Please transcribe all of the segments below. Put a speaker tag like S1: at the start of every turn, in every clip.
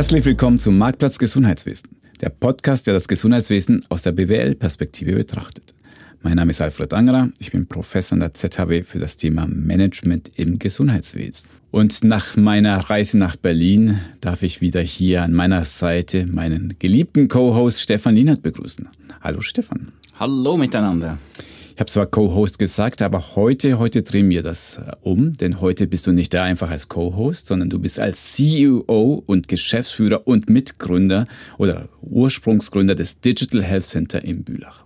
S1: Herzlich willkommen zum Marktplatz Gesundheitswesen, der Podcast, der das Gesundheitswesen aus der BWL-Perspektive betrachtet. Mein Name ist Alfred Angerer, ich bin Professor an der ZHW für das Thema Management im Gesundheitswesen. Und nach meiner Reise nach Berlin darf ich wieder hier an meiner Seite meinen geliebten Co-Host Stefan Lienert begrüßen. Hallo Stefan.
S2: Hallo miteinander.
S1: Ich habe zwar Co-Host gesagt, aber heute, heute drehen wir das äh, um, denn heute bist du nicht da einfach als Co-Host, sondern du bist als CEO und Geschäftsführer und Mitgründer oder Ursprungsgründer des Digital Health Center in Bülach.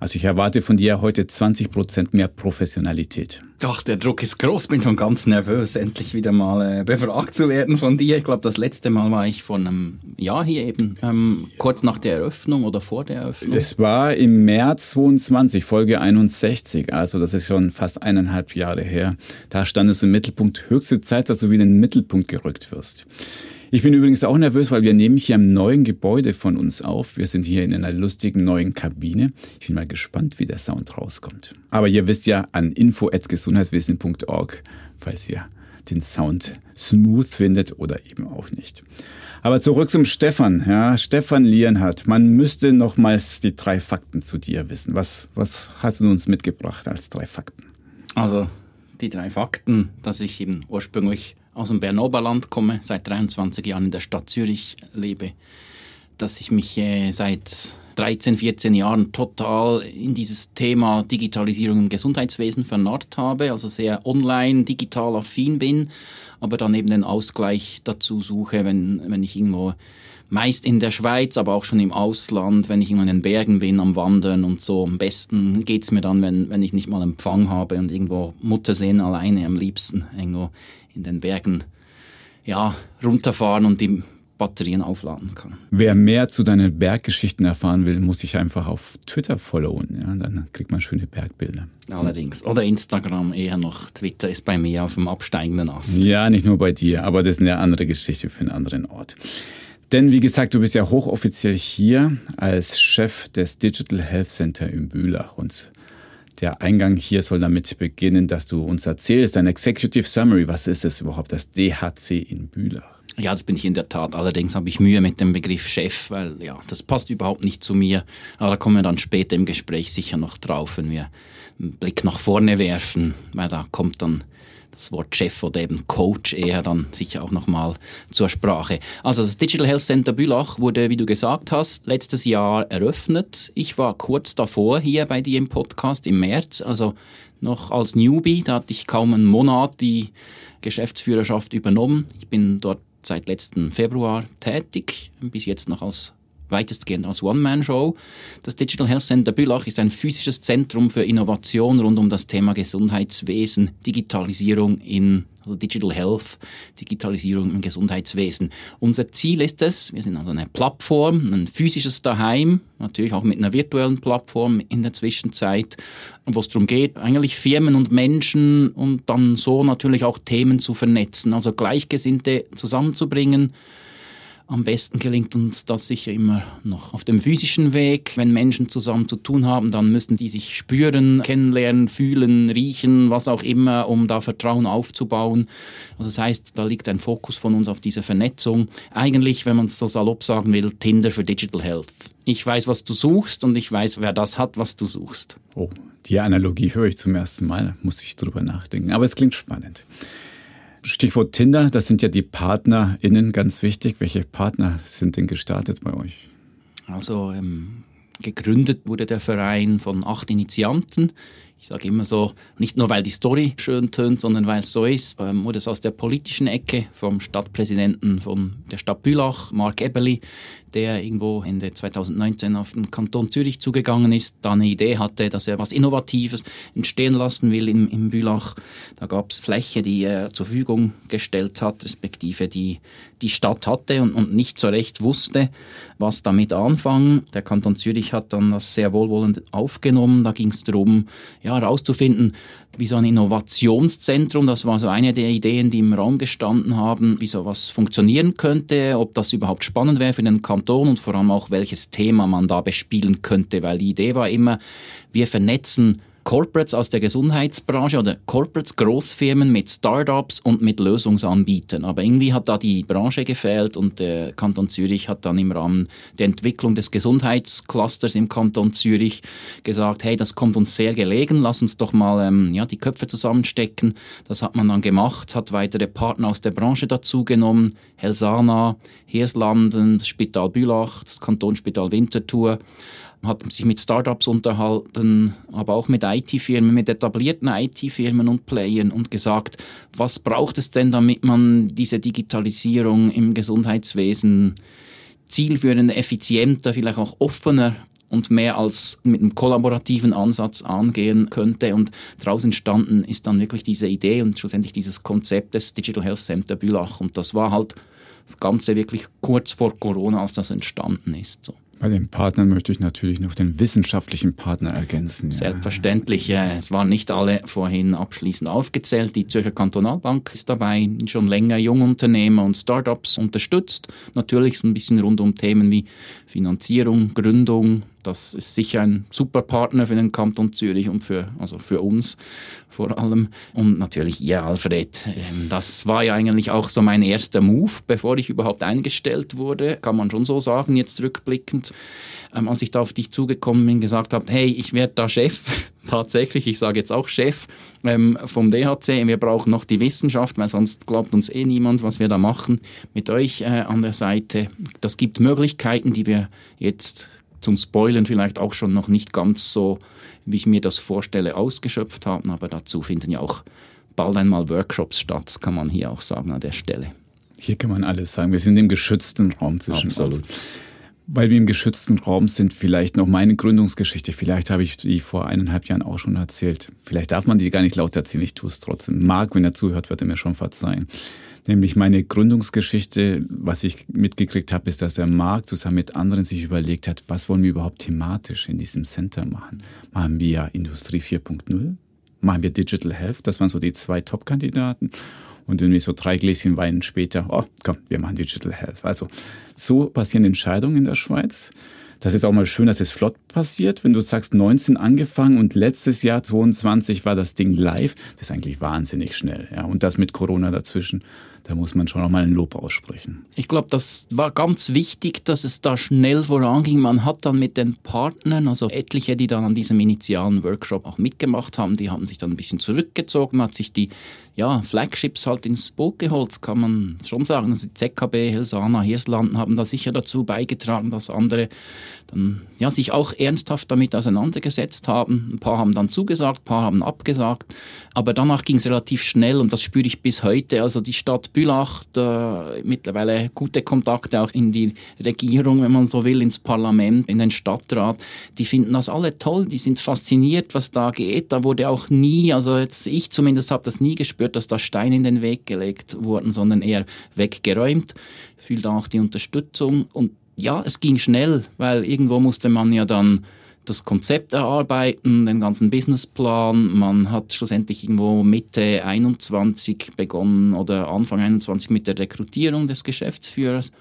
S1: Also ich erwarte von dir heute 20 Prozent mehr Professionalität.
S2: Doch, der Druck ist groß. Bin schon ganz nervös, endlich wieder mal äh, befragt zu werden von dir. Ich glaube, das letzte Mal war ich vor einem Jahr hier eben, ähm, kurz nach der Eröffnung oder vor der Eröffnung.
S1: Es war im März 22, Folge 61. Also das ist schon fast eineinhalb Jahre her. Da stand es im Mittelpunkt. Höchste Zeit, dass du wieder in den Mittelpunkt gerückt wirst. Ich bin übrigens auch nervös, weil wir nehmen hier im neuen Gebäude von uns auf. Wir sind hier in einer lustigen neuen Kabine. Ich bin mal gespannt, wie der Sound rauskommt. Aber ihr wisst ja an info@gesundheitswesen.org, falls ihr den Sound smooth findet oder eben auch nicht. Aber zurück zum Stefan. Ja, Stefan Lienhardt. Man müsste nochmals die drei Fakten zu dir wissen. Was, was hast du uns mitgebracht als drei Fakten?
S2: Also, die drei Fakten, dass ich eben ursprünglich aus dem Bernoberland komme, seit 23 Jahren in der Stadt Zürich lebe, dass ich mich äh, seit 13, 14 Jahren total in dieses Thema Digitalisierung im Gesundheitswesen vernarrt habe, also sehr online, digital affin bin, aber dann eben den Ausgleich dazu suche, wenn, wenn ich irgendwo meist in der Schweiz, aber auch schon im Ausland, wenn ich in den Bergen bin, am Wandern und so. Am besten geht's mir dann, wenn, wenn ich nicht mal Empfang habe und irgendwo Muttersehen alleine am liebsten irgendwo in den Bergen ja, runterfahren und die Batterien aufladen kann.
S1: Wer mehr zu deinen Berggeschichten erfahren will, muss sich einfach auf Twitter followen. Ja? Dann kriegt man schöne Bergbilder.
S2: Allerdings. Oder Instagram eher noch. Twitter ist bei mir auf dem absteigenden Ast.
S1: Ja, nicht nur bei dir, aber das ist eine andere Geschichte für einen anderen Ort. Denn wie gesagt, du bist ja hochoffiziell hier als Chef des Digital Health Center in Bülach. Und der Eingang hier soll damit beginnen, dass du uns erzählst, ein Executive Summary, was ist es überhaupt, das DHC in Bülach?
S2: Ja, das bin ich in der Tat. Allerdings habe ich Mühe mit dem Begriff Chef, weil ja, das passt überhaupt nicht zu mir. Aber da kommen wir dann später im Gespräch sicher noch drauf, wenn wir einen Blick nach vorne werfen, weil da kommt dann das Wort Chef oder eben Coach eher dann sicher auch nochmal zur Sprache. Also das Digital Health Center Bülach wurde, wie du gesagt hast, letztes Jahr eröffnet. Ich war kurz davor hier bei dir im Podcast im März, also noch als Newbie, da hatte ich kaum einen Monat die Geschäftsführerschaft übernommen. Ich bin dort seit letzten Februar tätig, bis jetzt noch als weitestgehend als One-Man-Show. Das Digital Health Center Bülach ist ein physisches Zentrum für Innovation rund um das Thema Gesundheitswesen, Digitalisierung in also Digital Health, Digitalisierung im Gesundheitswesen. Unser Ziel ist es, wir sind also eine Plattform, ein physisches Daheim, natürlich auch mit einer virtuellen Plattform in der Zwischenzeit, wo es darum geht, eigentlich Firmen und Menschen und dann so natürlich auch Themen zu vernetzen, also Gleichgesinnte zusammenzubringen, am besten gelingt uns das sicher immer noch auf dem physischen Weg. Wenn Menschen zusammen zu tun haben, dann müssen die sich spüren, kennenlernen, fühlen, riechen, was auch immer, um da Vertrauen aufzubauen. Also das heißt, da liegt ein Fokus von uns auf diese Vernetzung. Eigentlich, wenn man es so salopp sagen will, Tinder für Digital Health. Ich weiß, was du suchst und ich weiß, wer das hat, was du suchst.
S1: Oh, die Analogie höre ich zum ersten Mal, muss ich drüber nachdenken. Aber es klingt spannend. Stichwort Tinder, das sind ja die PartnerInnen ganz wichtig. Welche Partner sind denn gestartet bei euch?
S2: Also ähm, gegründet wurde der Verein von acht Initianten. Ich sage immer so, nicht nur weil die Story schön tönt, sondern weil es so ist, ähm, wurde es aus der politischen Ecke vom Stadtpräsidenten von der Stadt Bülach, Mark Eberli, der irgendwo Ende 2019 auf den Kanton Zürich zugegangen ist, da eine Idee hatte, dass er was Innovatives entstehen lassen will in, in Bülach. Da gab es Fläche, die er zur Verfügung gestellt hat, respektive die die Stadt hatte und, und nicht so recht wusste, was damit anfangen. Der Kanton Zürich hat dann das sehr wohlwollend aufgenommen. Da ging es darum, ja, herauszufinden, wie so ein Innovationszentrum, das war so eine der Ideen, die im Raum gestanden haben, wie sowas funktionieren könnte, ob das überhaupt spannend wäre für den Kanton und vor allem auch welches Thema man da bespielen könnte, weil die Idee war immer, wir vernetzen Corporates aus der Gesundheitsbranche oder Corporates, Großfirmen mit Startups und mit Lösungsanbietern. Aber irgendwie hat da die Branche gefehlt und der Kanton Zürich hat dann im Rahmen der Entwicklung des Gesundheitsclusters im Kanton Zürich gesagt, hey, das kommt uns sehr gelegen, lass uns doch mal ähm, ja, die Köpfe zusammenstecken. Das hat man dann gemacht, hat weitere Partner aus der Branche dazugenommen, Helsana, Hirslanden, Spital Bülach, das Kantonsspital Winterthur hat sich mit Startups unterhalten, aber auch mit IT-Firmen, mit etablierten IT-Firmen und Playern und gesagt, was braucht es denn, damit man diese Digitalisierung im Gesundheitswesen zielführender, effizienter, vielleicht auch offener und mehr als mit einem kollaborativen Ansatz angehen könnte. Und daraus entstanden ist dann wirklich diese Idee und schlussendlich dieses Konzept des Digital Health Center Bülach. Und das war halt das Ganze wirklich kurz vor Corona, als das entstanden ist. So.
S1: Bei den Partnern möchte ich natürlich noch den wissenschaftlichen Partner ergänzen.
S2: Ja. Selbstverständlich. Es waren nicht alle vorhin abschließend aufgezählt. Die Zürcher Kantonalbank ist dabei, schon länger Jungunternehmer und Startups unterstützt. Natürlich so ein bisschen rund um Themen wie Finanzierung, Gründung, das ist sicher ein super Partner für den Kanton Zürich und für, also für uns vor allem. Und natürlich ihr, Alfred. Ähm, das war ja eigentlich auch so mein erster Move, bevor ich überhaupt eingestellt wurde, kann man schon so sagen, jetzt rückblickend. Ähm, als ich da auf dich zugekommen bin, gesagt habe, hey, ich werde da Chef, tatsächlich, ich sage jetzt auch Chef ähm, vom DHC, wir brauchen noch die Wissenschaft, weil sonst glaubt uns eh niemand, was wir da machen mit euch äh, an der Seite. Das gibt Möglichkeiten, die wir jetzt zum Spoilen vielleicht auch schon noch nicht ganz so, wie ich mir das vorstelle, ausgeschöpft haben. Aber dazu finden ja auch bald einmal Workshops statt, kann man hier auch sagen an der Stelle.
S1: Hier kann man alles sagen. Wir sind im geschützten Raum zwischen Absolut. uns. Weil wir im geschützten Raum sind, vielleicht noch meine Gründungsgeschichte. Vielleicht habe ich die vor eineinhalb Jahren auch schon erzählt. Vielleicht darf man die gar nicht laut erzählen. Ich tue es trotzdem. Marc, wenn er zuhört, wird er mir schon verzeihen. Nämlich meine Gründungsgeschichte, was ich mitgekriegt habe, ist, dass der Markt zusammen mit anderen sich überlegt hat, was wollen wir überhaupt thematisch in diesem Center machen? Machen wir Industrie 4.0? Machen wir Digital Health? Das waren so die zwei Top-Kandidaten. Und irgendwie so drei Gläschen Wein später, oh, komm, wir machen Digital Health. Also so passieren Entscheidungen in der Schweiz. Das ist auch mal schön, dass es flott passiert. Wenn du sagst, 19 angefangen und letztes Jahr 22 war das Ding live, das ist eigentlich wahnsinnig schnell. Ja, und das mit Corona dazwischen da muss man schon auch mal ein Lob aussprechen.
S2: Ich glaube, das war ganz wichtig, dass es da schnell voranging. Man hat dann mit den Partnern, also etliche, die dann an diesem initialen Workshop auch mitgemacht haben, die haben sich dann ein bisschen zurückgezogen, hat sich die ja, Flagships halt ins Boot geholt, kann man schon sagen. Also ZKB, Helsana, Hirslanden haben da sicher dazu beigetragen, dass andere dann ja, sich auch ernsthaft damit auseinandergesetzt haben. Ein paar haben dann zugesagt, ein paar haben abgesagt. Aber danach ging es relativ schnell und das spüre ich bis heute. Also die Stadt Bülach, da mittlerweile gute Kontakte auch in die Regierung, wenn man so will, ins Parlament, in den Stadtrat. Die finden das alle toll, die sind fasziniert, was da geht. Da wurde auch nie, also jetzt ich zumindest habe das nie gespürt, dass da Steine in den Weg gelegt wurden, sondern eher weggeräumt. Fühlt auch die Unterstützung und ja, es ging schnell, weil irgendwo musste man ja dann das Konzept erarbeiten, den ganzen Businessplan. Man hat schlussendlich irgendwo Mitte 21 begonnen oder Anfang 21 mit der Rekrutierung des Geschäftsführers.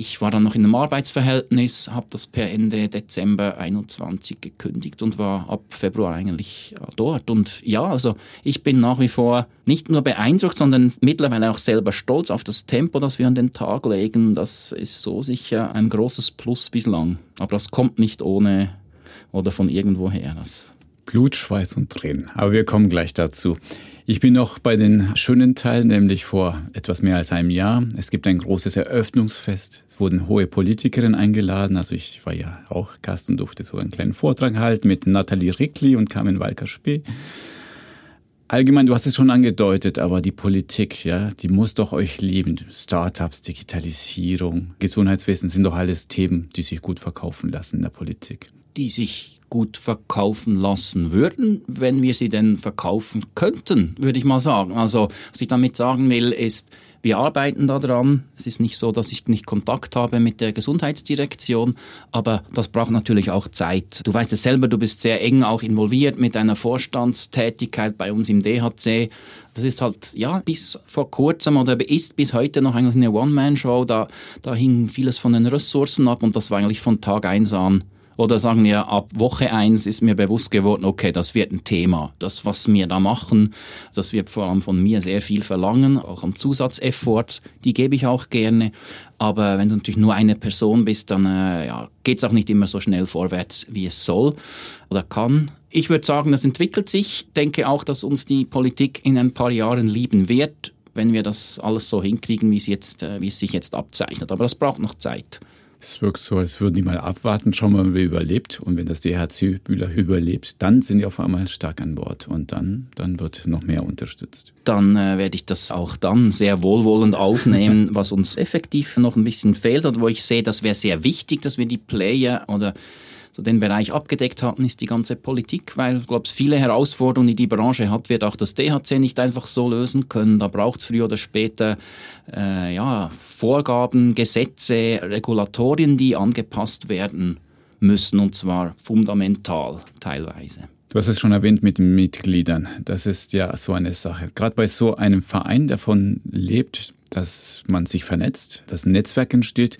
S2: Ich war dann noch in einem Arbeitsverhältnis, habe das per Ende Dezember 21 gekündigt und war ab Februar eigentlich dort. Und ja, also ich bin nach wie vor nicht nur beeindruckt, sondern mittlerweile auch selber stolz auf das Tempo, das wir an den Tag legen. Das ist so sicher ein großes Plus bislang. Aber das kommt nicht ohne oder von irgendwoher. Das
S1: Blut, Schweiß und Tränen. Aber wir kommen gleich dazu. Ich bin noch bei den schönen Teilen, nämlich vor etwas mehr als einem Jahr. Es gibt ein großes Eröffnungsfest. Es wurden hohe Politikerinnen eingeladen. Also ich war ja auch Gast und durfte so einen kleinen Vortrag halten mit Nathalie Rickli und Carmen Walker-Spee. Allgemein, du hast es schon angedeutet, aber die Politik, ja, die muss doch euch lieben. Startups, Digitalisierung, Gesundheitswesen sind doch alles Themen, die sich gut verkaufen lassen in der Politik.
S2: Die sich gut verkaufen lassen würden, wenn wir sie denn verkaufen könnten, würde ich mal sagen. Also, was ich damit sagen will, ist, wir arbeiten daran. Es ist nicht so, dass ich nicht Kontakt habe mit der Gesundheitsdirektion, aber das braucht natürlich auch Zeit. Du weißt es selber, du bist sehr eng auch involviert mit einer Vorstandstätigkeit bei uns im DHC. Das ist halt, ja, bis vor kurzem oder ist bis heute noch eigentlich eine One-Man-Show. Da, da hing vieles von den Ressourcen ab und das war eigentlich von Tag eins an Oder sagen wir, ab Woche eins ist mir bewusst geworden, okay, das wird ein Thema. Das, was wir da machen, das wird vor allem von mir sehr viel verlangen, auch an Zusatzefforts, die gebe ich auch gerne. Aber wenn du natürlich nur eine Person bist, dann äh, ja, geht es auch nicht immer so schnell vorwärts, wie es soll oder kann. Ich würde sagen, das entwickelt sich. Denke auch, dass uns die Politik in ein paar Jahren lieben wird, wenn wir das alles so hinkriegen, wie es, jetzt, äh, wie es sich jetzt abzeichnet. Aber das braucht noch Zeit.
S1: Es wirkt so, als würden die mal abwarten, schauen wir mal, wer überlebt. Und wenn das DHC Bühler überlebt, dann sind die auf einmal stark an Bord. Und dann, dann wird noch mehr unterstützt.
S2: Dann äh, werde ich das auch dann sehr wohlwollend aufnehmen, was uns effektiv noch ein bisschen fehlt und wo ich sehe, das wäre sehr wichtig, dass wir die Player oder so den Bereich abgedeckt hatten, ist die ganze Politik, weil, ich glaube, viele Herausforderungen, die die Branche hat, wird auch das DHC nicht einfach so lösen können. Da braucht es früher oder später äh, ja, Vorgaben, Gesetze, Regulatorien, die angepasst werden müssen, und zwar fundamental teilweise.
S1: Du hast es schon erwähnt mit den Mitgliedern. Das ist ja so eine Sache. Gerade bei so einem Verein, der davon lebt, dass man sich vernetzt, dass ein Netzwerk entsteht,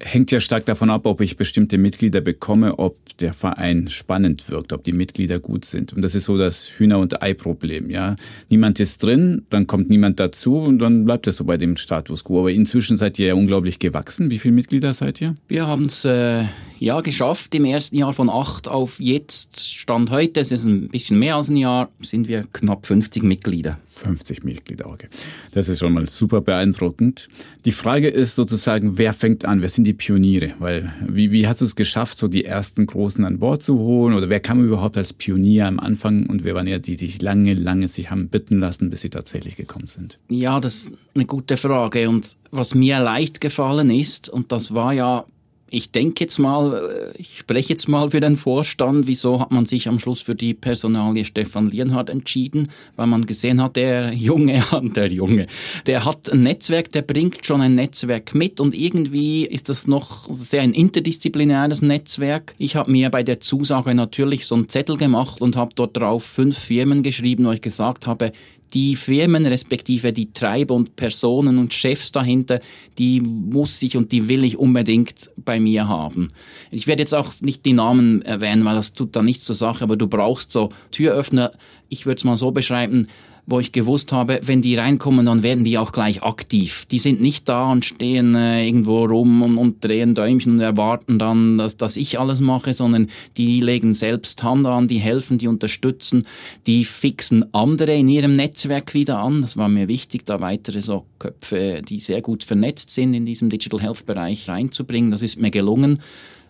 S1: hängt ja stark davon ab, ob ich bestimmte Mitglieder bekomme, ob der Verein spannend wirkt, ob die Mitglieder gut sind. Und das ist so das Hühner- und Ei-Problem. Ja, niemand ist drin, dann kommt niemand dazu und dann bleibt es so bei dem Status quo. Aber inzwischen seid ihr ja unglaublich gewachsen. Wie viele Mitglieder seid ihr?
S2: Wir haben es äh, ja geschafft im ersten Jahr von acht auf jetzt Stand heute. Es ist ein bisschen mehr als ein Jahr. Sind wir knapp 50 Mitglieder.
S1: 50 Mitglieder, okay. Das ist schon mal super beeindruckend. Die Frage ist sozusagen, wer fängt an? Wer sind die Pioniere? Weil wie, wie hast du es geschafft, so die ersten Großen an Bord zu holen? Oder wer kam überhaupt als Pionier am Anfang und wer waren ja die, die sich lange, lange sich haben bitten lassen, bis sie tatsächlich gekommen sind?
S2: Ja, das ist eine gute Frage. Und was mir leicht gefallen ist, und das war ja ich denke jetzt mal, äh, ich spreche jetzt mal für den Vorstand, wieso hat man sich am Schluss für die Personalie Stefan Lienhardt entschieden, weil man gesehen hat, der Junge, der Junge, der hat ein Netzwerk, der bringt schon ein Netzwerk mit und irgendwie ist das noch sehr ein interdisziplinäres Netzwerk. Ich habe mir bei der Zusage natürlich so einen Zettel gemacht und habe dort drauf fünf Firmen geschrieben, wo ich gesagt habe, die Firmen respektive die Treiber und Personen und Chefs dahinter, die muss ich und die will ich unbedingt bei mir haben. Ich werde jetzt auch nicht die Namen erwähnen, weil das tut da nichts zur Sache, aber du brauchst so Türöffner, ich würde es mal so beschreiben, wo ich gewusst habe, wenn die reinkommen, dann werden die auch gleich aktiv. Die sind nicht da und stehen äh, irgendwo rum und, und, drehen Däumchen und erwarten dann, dass, dass ich alles mache, sondern die legen selbst Hand an, die helfen, die unterstützen, die fixen andere in ihrem Netzwerk wieder an. Das war mir wichtig, da weitere so Köpfe, die sehr gut vernetzt sind, in diesem Digital Health Bereich reinzubringen. Das ist mir gelungen.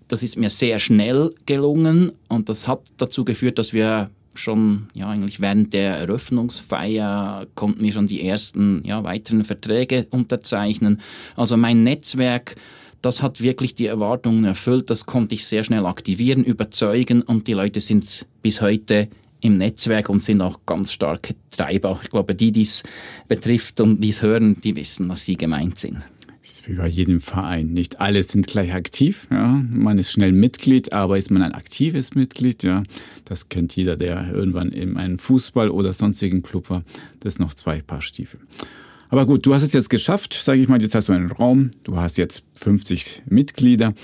S2: Das ist mir sehr schnell gelungen und das hat dazu geführt, dass wir schon, ja, eigentlich während der Eröffnungsfeier konnten wir schon die ersten, ja, weiteren Verträge unterzeichnen. Also mein Netzwerk, das hat wirklich die Erwartungen erfüllt. Das konnte ich sehr schnell aktivieren, überzeugen und die Leute sind bis heute im Netzwerk und sind auch ganz starke Treiber. Ich glaube, die, die es betrifft und die es hören, die wissen, dass sie gemeint sind
S1: wie bei jedem Verein. Nicht alle sind gleich aktiv. Ja. Man ist schnell Mitglied, aber ist man ein aktives Mitglied? Ja, das kennt jeder, der irgendwann in einem Fußball oder sonstigen Club war. Das sind noch zwei Paar Stiefel. Aber gut, du hast es jetzt geschafft, sage ich mal. Jetzt hast du einen Raum. Du hast jetzt 50 Mitglieder.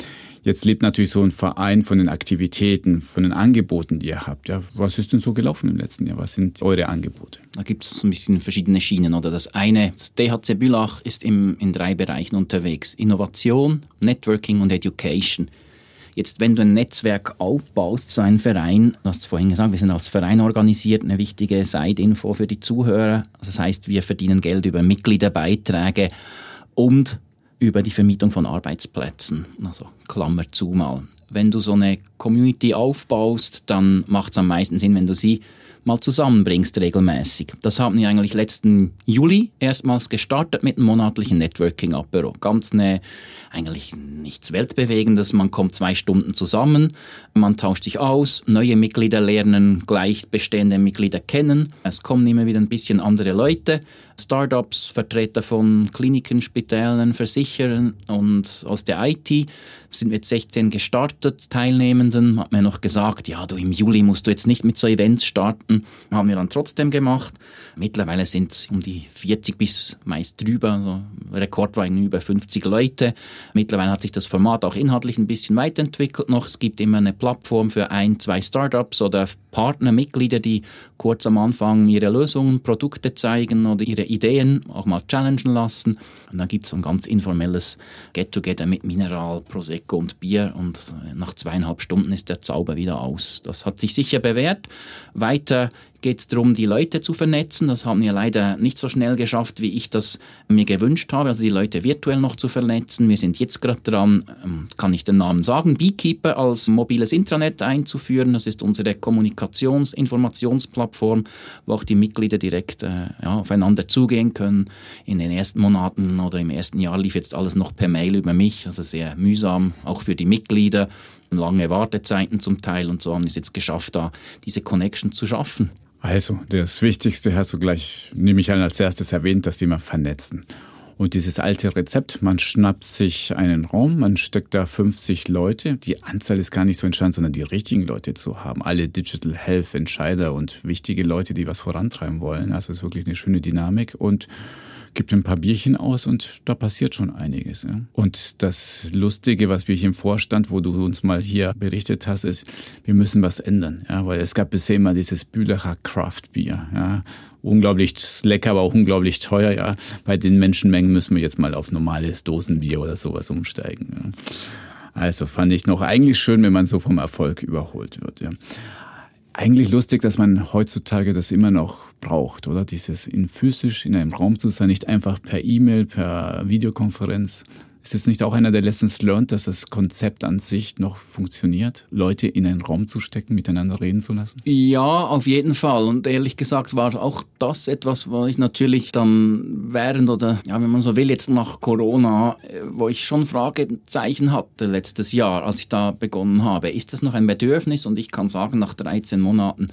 S1: Jetzt lebt natürlich so ein Verein von den Aktivitäten, von den Angeboten, die ihr habt. Ja, was ist denn so gelaufen im letzten Jahr? Was sind eure Angebote?
S2: Da gibt es ein bisschen verschiedene Schienen. Oder das eine, das DHC Bülach ist im, in drei Bereichen unterwegs. Innovation, Networking und Education. Jetzt, wenn du ein Netzwerk aufbaust, so ein Verein, du hast vorhin gesagt, wir sind als Verein organisiert, eine wichtige Side-Info für die Zuhörer. Das heißt, wir verdienen Geld über Mitgliederbeiträge und über die Vermietung von Arbeitsplätzen. Also Klammer zu mal. Wenn du so eine Community aufbaust, dann macht es am meisten Sinn, wenn du sie mal zusammenbringst regelmäßig. Das haben wir eigentlich letzten Juli erstmals gestartet mit einem monatlichen Networking-Apero. Ganz eine, eigentlich nichts Weltbewegendes. Man kommt zwei Stunden zusammen, man tauscht sich aus, neue Mitglieder lernen gleich bestehende Mitglieder kennen. Es kommen immer wieder ein bisschen andere Leute Startups, Vertreter von Kliniken, Spitälern, Versicherern und aus der IT sind jetzt 16 gestartet, Teilnehmenden. Hat mir noch gesagt, ja, du im Juli musst du jetzt nicht mit so Events starten. Haben wir dann trotzdem gemacht. Mittlerweile sind es um die 40 bis meist drüber. Also Rekord war über 50 Leute. Mittlerweile hat sich das Format auch inhaltlich ein bisschen weiterentwickelt noch. Es gibt immer eine Plattform für ein, zwei Startups oder Partner, Mitglieder, die kurz am Anfang ihre Lösungen, Produkte zeigen oder ihre Ideen auch mal challengen lassen. Und dann gibt es ein ganz informelles Get-Together mit Mineral, Prosecco und Bier und nach zweieinhalb Stunden ist der Zauber wieder aus. Das hat sich sicher bewährt. Weiter geht es darum, die Leute zu vernetzen. Das haben wir leider nicht so schnell geschafft, wie ich das mir gewünscht habe, also die Leute virtuell noch zu vernetzen. Wir sind jetzt gerade dran, ähm, kann ich den Namen sagen, Beekeeper als mobiles Intranet einzuführen. Das ist unsere Kommunikations-, Informationsplattform, wo auch die Mitglieder direkt äh, ja, aufeinander zugehen können. In den ersten Monaten oder im ersten Jahr lief jetzt alles noch per Mail über mich, also sehr mühsam, auch für die Mitglieder lange Wartezeiten zum Teil und so haben wir es jetzt geschafft, da diese Connection zu schaffen.
S1: Also, das Wichtigste hast du gleich, nehme ich an, als erstes erwähnt, dass die mal vernetzen. Und dieses alte Rezept, man schnappt sich einen Raum, man steckt da 50 Leute. Die Anzahl ist gar nicht so entscheidend, sondern die richtigen Leute zu haben. Alle Digital Health Entscheider und wichtige Leute, die was vorantreiben wollen. Also es ist wirklich eine schöne Dynamik und gibt ein paar Bierchen aus und da passiert schon einiges. Ja. Und das Lustige, was wir hier im Vorstand, wo du uns mal hier berichtet hast, ist, wir müssen was ändern. Ja, weil es gab bisher immer dieses Bühlerer Craft Bier. Ja. Unglaublich lecker, aber auch unglaublich teuer. Ja. Bei den Menschenmengen müssen wir jetzt mal auf normales Dosenbier oder sowas umsteigen. Ja. Also fand ich noch eigentlich schön, wenn man so vom Erfolg überholt wird. Ja. Eigentlich lustig, dass man heutzutage das immer noch braucht, oder? Dieses in physisch in einem Raum zu sein, nicht einfach per E-Mail, per Videokonferenz. Ist es nicht auch einer der Lessons learned, dass das Konzept an sich noch funktioniert, Leute in einen Raum zu stecken, miteinander reden zu lassen?
S2: Ja, auf jeden Fall. Und ehrlich gesagt war auch das etwas, wo ich natürlich dann während oder, ja, wenn man so will, jetzt nach Corona, äh, wo ich schon Fragezeichen hatte letztes Jahr, als ich da begonnen habe. Ist das noch ein Bedürfnis? Und ich kann sagen, nach 13 Monaten,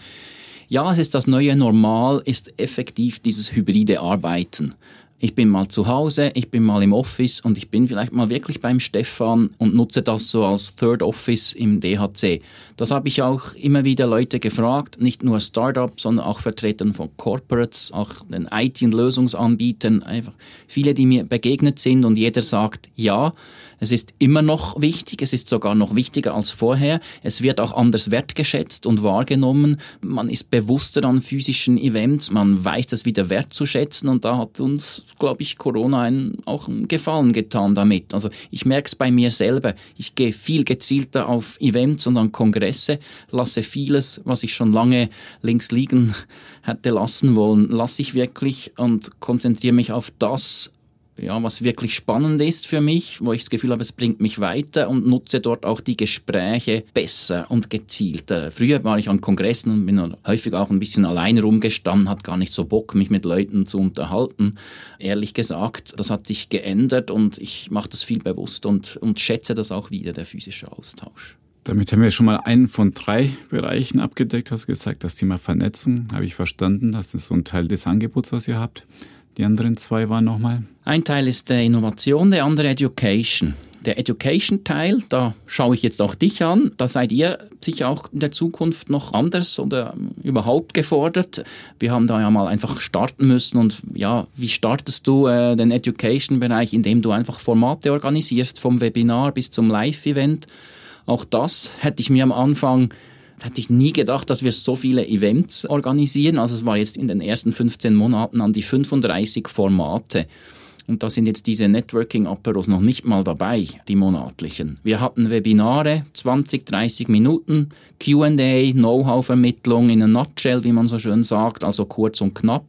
S2: ja, es ist das neue Normal, ist effektiv dieses hybride Arbeiten. Ich bin mal zu Hause, ich bin mal im Office und ich bin vielleicht mal wirklich beim Stefan und nutze das so als Third Office im DHC. Das habe ich auch immer wieder Leute gefragt, nicht nur Startups, sondern auch Vertretern von Corporates, auch den IT- und Lösungsanbietern, einfach viele, die mir begegnet sind und jeder sagt, ja, es ist immer noch wichtig, es ist sogar noch wichtiger als vorher. Es wird auch anders wertgeschätzt und wahrgenommen. Man ist bewusster an physischen Events, man weiß das wieder wertzuschätzen und da hat uns, glaube ich, Corona einen, auch einen Gefallen getan damit. Also ich merke es bei mir selber. Ich gehe viel gezielter auf Events und an Kongresse, lasse vieles, was ich schon lange links liegen hätte lassen wollen, lasse ich wirklich und konzentriere mich auf das, ja, was wirklich spannend ist für mich, wo ich das Gefühl habe, es bringt mich weiter und nutze dort auch die Gespräche besser und gezielter. Früher war ich an Kongressen und bin häufig auch ein bisschen allein rumgestanden, hat gar nicht so Bock, mich mit Leuten zu unterhalten. Ehrlich gesagt, das hat sich geändert und ich mache das viel bewusst und, und schätze das auch wieder, der physische Austausch.
S1: Damit haben wir schon mal einen von drei Bereichen abgedeckt. Hast gesagt, das Thema Vernetzung habe ich verstanden. Das ist so ein Teil des Angebots, was ihr habt. Die anderen zwei waren nochmal?
S2: Ein Teil ist der Innovation, der andere Education. Der Education-Teil, da schaue ich jetzt auch dich an. Da seid ihr sicher auch in der Zukunft noch anders oder überhaupt gefordert. Wir haben da ja mal einfach starten müssen. Und ja, wie startest du äh, den Education-Bereich, indem du einfach Formate organisierst, vom Webinar bis zum Live-Event? Auch das hätte ich mir am Anfang hätte ich nie gedacht, dass wir so viele Events organisieren. Also es war jetzt in den ersten 15 Monaten an die 35 Formate. Und da sind jetzt diese Networking-Aperos noch nicht mal dabei, die monatlichen. Wir hatten Webinare, 20, 30 Minuten, QA, Know-how-Vermittlung in a nutshell, wie man so schön sagt, also kurz und knapp,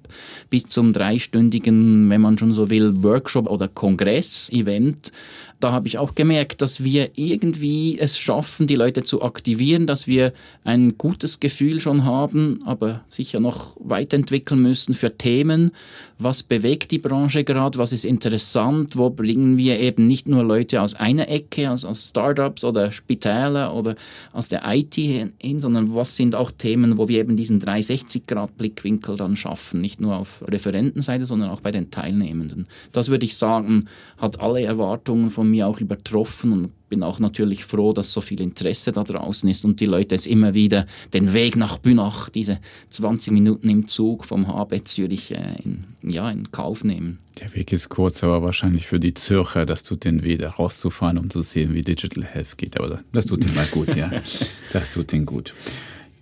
S2: bis zum dreistündigen, wenn man schon so will, Workshop oder Kongress-Event da habe ich auch gemerkt, dass wir irgendwie es schaffen, die Leute zu aktivieren, dass wir ein gutes Gefühl schon haben, aber sicher noch weiterentwickeln müssen für Themen. Was bewegt die Branche gerade? Was ist interessant? Wo bringen wir eben nicht nur Leute aus einer Ecke, also aus Startups oder Spitäler oder aus der IT hin, sondern was sind auch Themen, wo wir eben diesen 360-Grad-Blickwinkel dann schaffen, nicht nur auf Referentenseite, sondern auch bei den Teilnehmenden. Das würde ich sagen, hat alle Erwartungen von mir auch übertroffen und bin auch natürlich froh, dass so viel Interesse da draußen ist und die Leute es immer wieder den Weg nach Bünach, diese 20 Minuten im Zug vom HB Zürich äh, in, ja, in Kauf nehmen.
S1: Der Weg ist kurz, aber wahrscheinlich für die Zürcher, das tut den weh, da rauszufahren, um zu sehen, wie Digital Health geht. Aber das tut ihnen mal gut, ja. Das tut ihnen gut.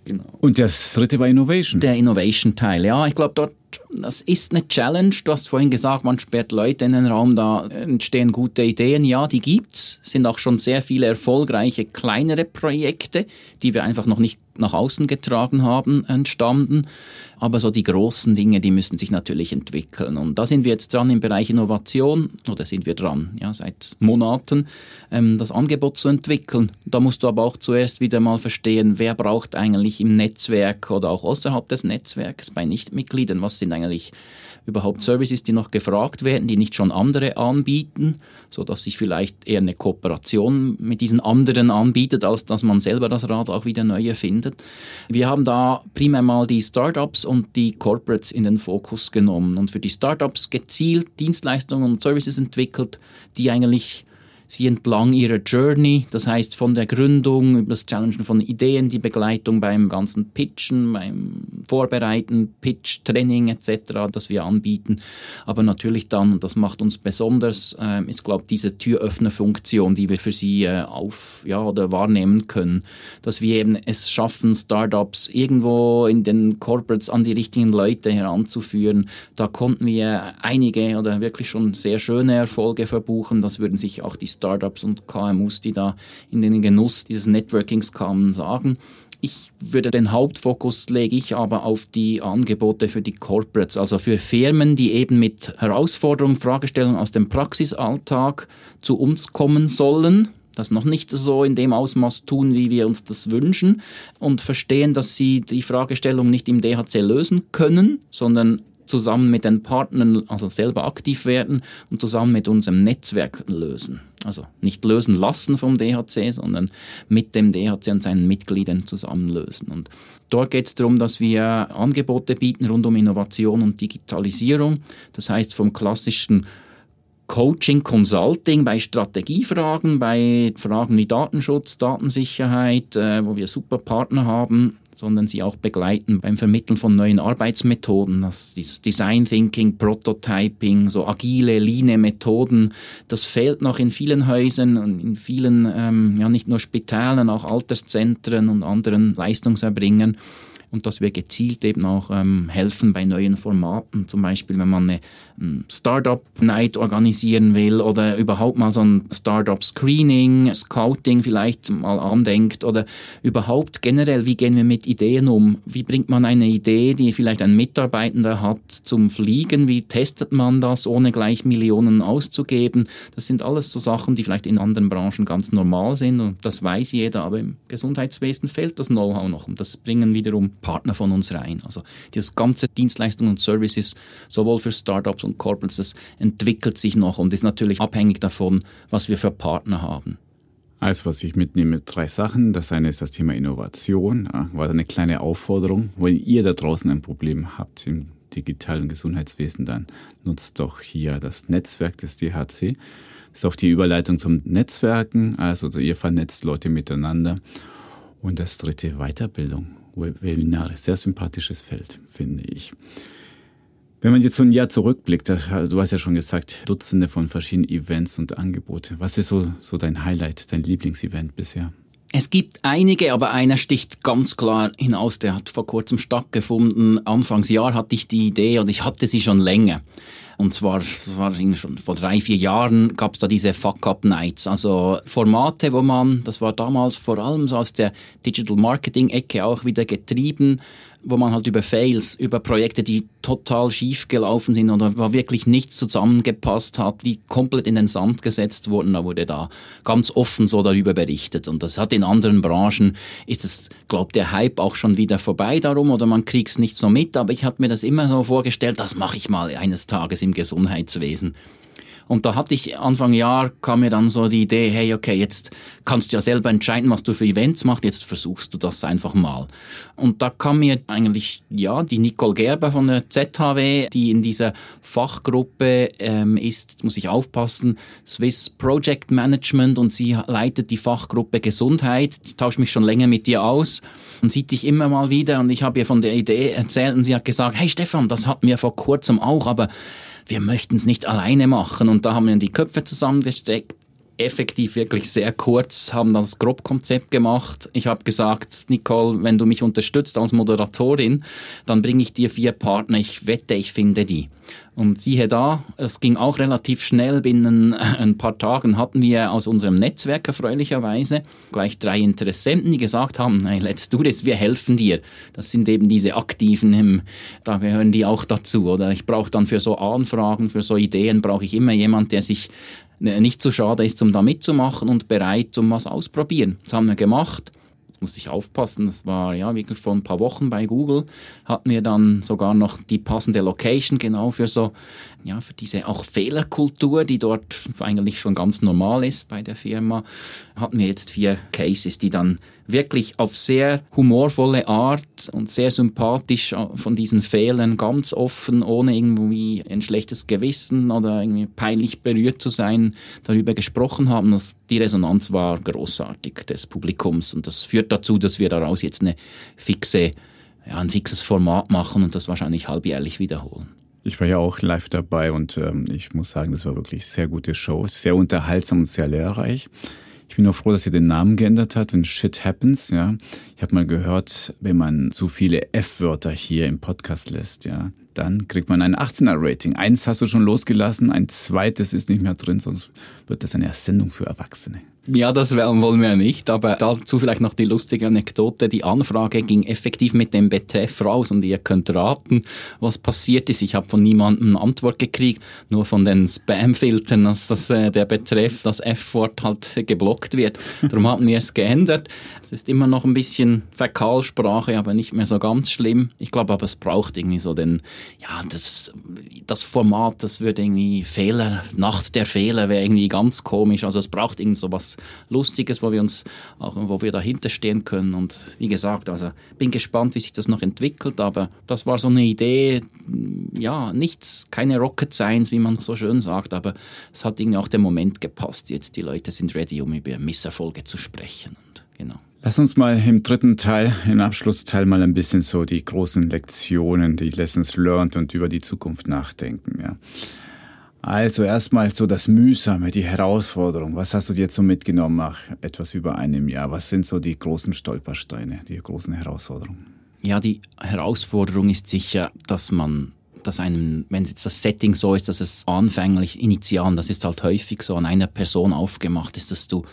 S1: Genau. Und das dritte war Innovation.
S2: Der Innovation-Teil, ja. Ich glaube, dort das ist eine Challenge. Du hast vorhin gesagt, man sperrt Leute in den Raum, da entstehen gute Ideen. Ja, die gibt's. Sind auch schon sehr viele erfolgreiche kleinere Projekte, die wir einfach noch nicht nach außen getragen haben, entstanden. Aber so die großen Dinge, die müssen sich natürlich entwickeln. Und da sind wir jetzt dran im Bereich Innovation, oder sind wir dran, ja, seit Monaten, ähm, das Angebot zu entwickeln. Da musst du aber auch zuerst wieder mal verstehen, wer braucht eigentlich im Netzwerk oder auch außerhalb des Netzwerks bei Nichtmitgliedern, was sind eigentlich überhaupt Services, die noch gefragt werden, die nicht schon andere anbieten, so dass sich vielleicht eher eine Kooperation mit diesen anderen anbietet, als dass man selber das Rad auch wieder neu erfindet. Wir haben da primär mal die Startups und die Corporates in den Fokus genommen und für die Startups gezielt Dienstleistungen und Services entwickelt, die eigentlich sie entlang ihrer Journey, das heißt von der Gründung über das Challengen von Ideen, die Begleitung beim ganzen Pitchen, beim Vorbereiten, Pitch, Training etc., das wir anbieten. Aber natürlich dann, und das macht uns besonders, äh, ist glaube ich diese Türöffnerfunktion, die wir für sie äh, auf ja oder wahrnehmen können, dass wir eben es schaffen, Startups irgendwo in den Corporates an die richtigen Leute heranzuführen. Da konnten wir einige oder wirklich schon sehr schöne Erfolge verbuchen. Das würden sich auch die Startups und KMUs, die da in den Genuss dieses Networkings kamen, sagen. Ich würde den Hauptfokus lege ich aber auf die Angebote für die Corporates, also für Firmen, die eben mit Herausforderungen, Fragestellungen aus dem Praxisalltag zu uns kommen sollen, das noch nicht so in dem Ausmaß tun, wie wir uns das wünschen und verstehen, dass sie die Fragestellung nicht im DHC lösen können, sondern zusammen mit den Partnern, also selber aktiv werden und zusammen mit unserem Netzwerk lösen. Also nicht lösen lassen vom DHC, sondern mit dem DHC und seinen Mitgliedern zusammen lösen. Und dort geht es darum, dass wir Angebote bieten rund um Innovation und Digitalisierung. Das heißt vom klassischen Coaching, Consulting bei Strategiefragen, bei Fragen wie Datenschutz, Datensicherheit, äh, wo wir super Partner haben, sondern sie auch begleiten beim Vermitteln von neuen Arbeitsmethoden. Das ist Design Thinking, Prototyping, so agile, line Methoden. Das fehlt noch in vielen Häusern und in vielen, ähm, ja nicht nur Spitalen, auch Alterszentren und anderen Leistungserbringern und dass wir gezielt eben auch ähm, helfen bei neuen Formaten. Zum Beispiel, wenn man eine Startup-Night organisieren will oder überhaupt mal so ein Startup-Screening, Scouting vielleicht mal andenkt oder überhaupt generell, wie gehen wir mit Ideen um? Wie bringt man eine Idee, die vielleicht ein Mitarbeitender hat, zum Fliegen? Wie testet man das, ohne gleich Millionen auszugeben? Das sind alles so Sachen, die vielleicht in anderen Branchen ganz normal sind und das weiß jeder, aber im Gesundheitswesen fehlt das Know-how noch und das bringen wiederum Partner von uns rein. Also das ganze Dienstleistungen und Services, sowohl für Startups und Corporates, das entwickelt sich noch und ist natürlich abhängig davon, was wir für Partner haben.
S1: Also was ich mitnehme, drei Sachen. Das eine ist das Thema Innovation. War eine kleine Aufforderung. Wenn ihr da draußen ein Problem habt im digitalen Gesundheitswesen, dann nutzt doch hier das Netzwerk des DHC. Das ist auch die Überleitung zum Netzwerken. Also ihr vernetzt Leute miteinander. Und das dritte, Weiterbildung. Webinare. Sehr sympathisches Feld, finde ich. Wenn man jetzt so ein Jahr zurückblickt, du hast ja schon gesagt, Dutzende von verschiedenen Events und Angebote. Was ist so, so dein Highlight, dein Lieblingsevent bisher?
S2: Es gibt einige, aber einer sticht ganz klar hinaus. Der hat vor kurzem stattgefunden. Anfangsjahr hatte ich die Idee und ich hatte sie schon länger. Und zwar, das war schon vor drei, vier Jahren, gab es da diese Fuck-Up-Nights. Also Formate, wo man, das war damals vor allem so aus der Digital-Marketing-Ecke auch wieder getrieben, wo man halt über Fails, über Projekte, die total schief gelaufen sind oder wo wirklich nichts zusammengepasst hat, wie komplett in den Sand gesetzt wurden, da wurde da ganz offen so darüber berichtet. Und das hat in anderen Branchen, ist es, glaubt der Hype auch schon wieder vorbei darum oder man kriegt es nicht so mit, aber ich habe mir das immer so vorgestellt, das mache ich mal eines Tages im Gesundheitswesen. Und da hatte ich Anfang Jahr kam mir dann so die Idee, hey, okay, jetzt kannst du ja selber entscheiden, was du für Events machst, jetzt versuchst du das einfach mal. Und da kam mir eigentlich, ja, die Nicole Gerber von der ZHW, die in dieser Fachgruppe ähm, ist, muss ich aufpassen, Swiss Project Management und sie leitet die Fachgruppe Gesundheit. Ich tausche mich schon länger mit ihr aus und sieht dich immer mal wieder und ich habe ihr von der Idee erzählt und sie hat gesagt, hey Stefan, das hatten wir vor kurzem auch, aber wir möchten es nicht alleine machen. Und da haben wir die Köpfe zusammengesteckt, effektiv wirklich sehr kurz, haben das Grobkonzept gemacht. Ich habe gesagt, Nicole, wenn du mich unterstützt als Moderatorin, dann bringe ich dir vier Partner. Ich wette, ich finde die. Und siehe da, es ging auch relativ schnell. Binnen ein paar Tagen hatten wir aus unserem Netzwerk erfreulicherweise gleich drei Interessenten, die gesagt haben, hey, let's do this, wir helfen dir. Das sind eben diese Aktiven, da gehören die auch dazu. Oder ich brauche dann für so Anfragen, für so Ideen, brauche ich immer jemand, der sich nicht zu so schade ist, um da mitzumachen und bereit, um was ausprobieren. Das haben wir gemacht muss ich aufpassen, das war ja wirklich vor ein paar Wochen bei Google, hatten wir dann sogar noch die passende Location genau für so, ja, für diese auch Fehlerkultur, die dort eigentlich schon ganz normal ist bei der Firma, hatten wir jetzt vier Cases, die dann wirklich auf sehr humorvolle Art und sehr sympathisch von diesen Fehlern ganz offen, ohne irgendwie ein schlechtes Gewissen oder irgendwie peinlich berührt zu sein, darüber gesprochen haben. Das, die Resonanz war großartig des Publikums und das führt dazu, dass wir daraus jetzt eine fixe, ja, ein fixes Format machen und das wahrscheinlich halbjährlich wiederholen.
S1: Ich war ja auch live dabei und ähm, ich muss sagen, das war wirklich sehr gute Show, sehr unterhaltsam und sehr lehrreich. Ich bin auch froh, dass sie den Namen geändert hat, wenn Shit Happens, ja. Ich habe mal gehört, wenn man zu viele F-Wörter hier im Podcast lässt, ja, dann kriegt man ein 18er-Rating. Eins hast du schon losgelassen, ein zweites ist nicht mehr drin, sonst wird das eine Sendung für Erwachsene.
S2: Ja, das wollen wir nicht, aber dazu vielleicht noch die lustige Anekdote. Die Anfrage ging effektiv mit dem Betreff raus und ihr könnt raten, was passiert ist. Ich habe von niemandem eine Antwort gekriegt, nur von den Spam-Filtern, dass das, äh, der Betreff, das F-Wort halt geblockt wird. Darum haben wir es geändert. Es ist immer noch ein bisschen Fäkalsprache, aber nicht mehr so ganz schlimm. Ich glaube aber, es braucht irgendwie so den, ja, das, das Format, das würde irgendwie Fehler, Nacht der Fehler wäre irgendwie ganz komisch. Also es braucht irgend so was Lustiges, wo wir uns, auch, wo wir dahinter stehen können. Und wie gesagt, also bin gespannt, wie sich das noch entwickelt. Aber das war so eine Idee, ja, nichts, keine Rocket Science, wie man so schön sagt. Aber es hat irgendwie auch der Moment gepasst. Jetzt die Leute sind ready, um über Misserfolge zu sprechen. Und genau.
S1: Lass uns mal im dritten Teil, im Abschlussteil mal ein bisschen so die großen Lektionen, die Lessons learned und über die Zukunft nachdenken. Ja. Also erstmal so das Mühsame, die Herausforderung. Was hast du dir so mitgenommen nach etwas über einem Jahr? Was sind so die großen Stolpersteine, die großen Herausforderungen?
S2: Ja, die Herausforderung ist sicher, dass man dass einem, wenn jetzt das Setting so ist, dass es anfänglich, initial, das ist halt häufig so an einer Person aufgemacht ist, dass du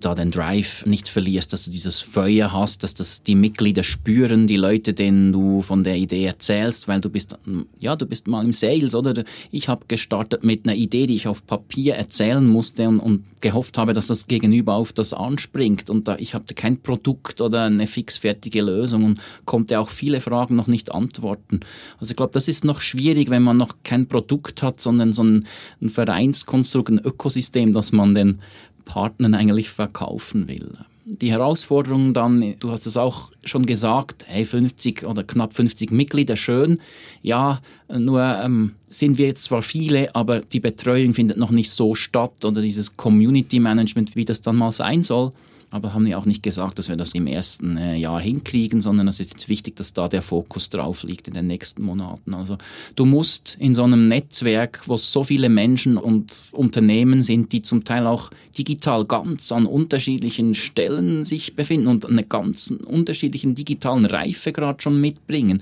S2: da den Drive nicht verlierst, dass du dieses Feuer hast, dass das die Mitglieder spüren, die Leute, denen du von der Idee erzählst, weil du bist, ja, du bist mal im Sales, oder? Ich habe gestartet mit einer Idee, die ich auf Papier erzählen musste und, und gehofft habe, dass das Gegenüber auf das anspringt und da ich hatte kein Produkt oder eine fixfertige Lösung und konnte auch viele Fragen noch nicht antworten. Also ich glaube, das ist noch schwierig, wenn man noch kein Produkt hat, sondern so ein, ein Vereinskonstrukt, ein Ökosystem, das man den Partnern eigentlich verkaufen will. Die Herausforderung dann, du hast es auch schon gesagt, hey, 50 oder knapp 50 Mitglieder, schön. Ja, nur ähm, sind wir jetzt zwar viele, aber die Betreuung findet noch nicht so statt oder dieses Community Management, wie das dann mal sein soll. Aber haben wir auch nicht gesagt, dass wir das im ersten äh, Jahr hinkriegen, sondern es ist jetzt wichtig, dass da der Fokus drauf liegt in den nächsten Monaten. Also du musst in so einem Netzwerk, wo so viele Menschen und Unternehmen sind, die zum Teil auch digital ganz an unterschiedlichen Stellen sich befinden und einen ganz unterschiedlichen digitalen Reifegrad schon mitbringen,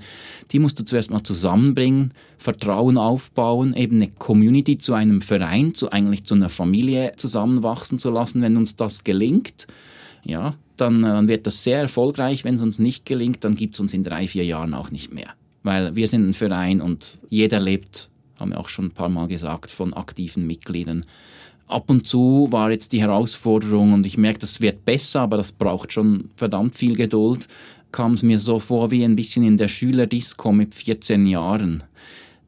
S2: die musst du zuerst mal zusammenbringen, Vertrauen aufbauen, eben eine Community zu einem Verein, zu eigentlich zu einer Familie zusammenwachsen zu lassen, wenn uns das gelingt ja, dann, äh, dann wird das sehr erfolgreich. Wenn es uns nicht gelingt, dann gibt es uns in drei, vier Jahren auch nicht mehr. Weil wir sind ein Verein und jeder lebt, haben wir auch schon ein paar Mal gesagt, von aktiven Mitgliedern. Ab und zu war jetzt die Herausforderung und ich merke, das wird besser, aber das braucht schon verdammt viel Geduld, kam es mir so vor wie ein bisschen in der Schülerdisco mit 14 Jahren.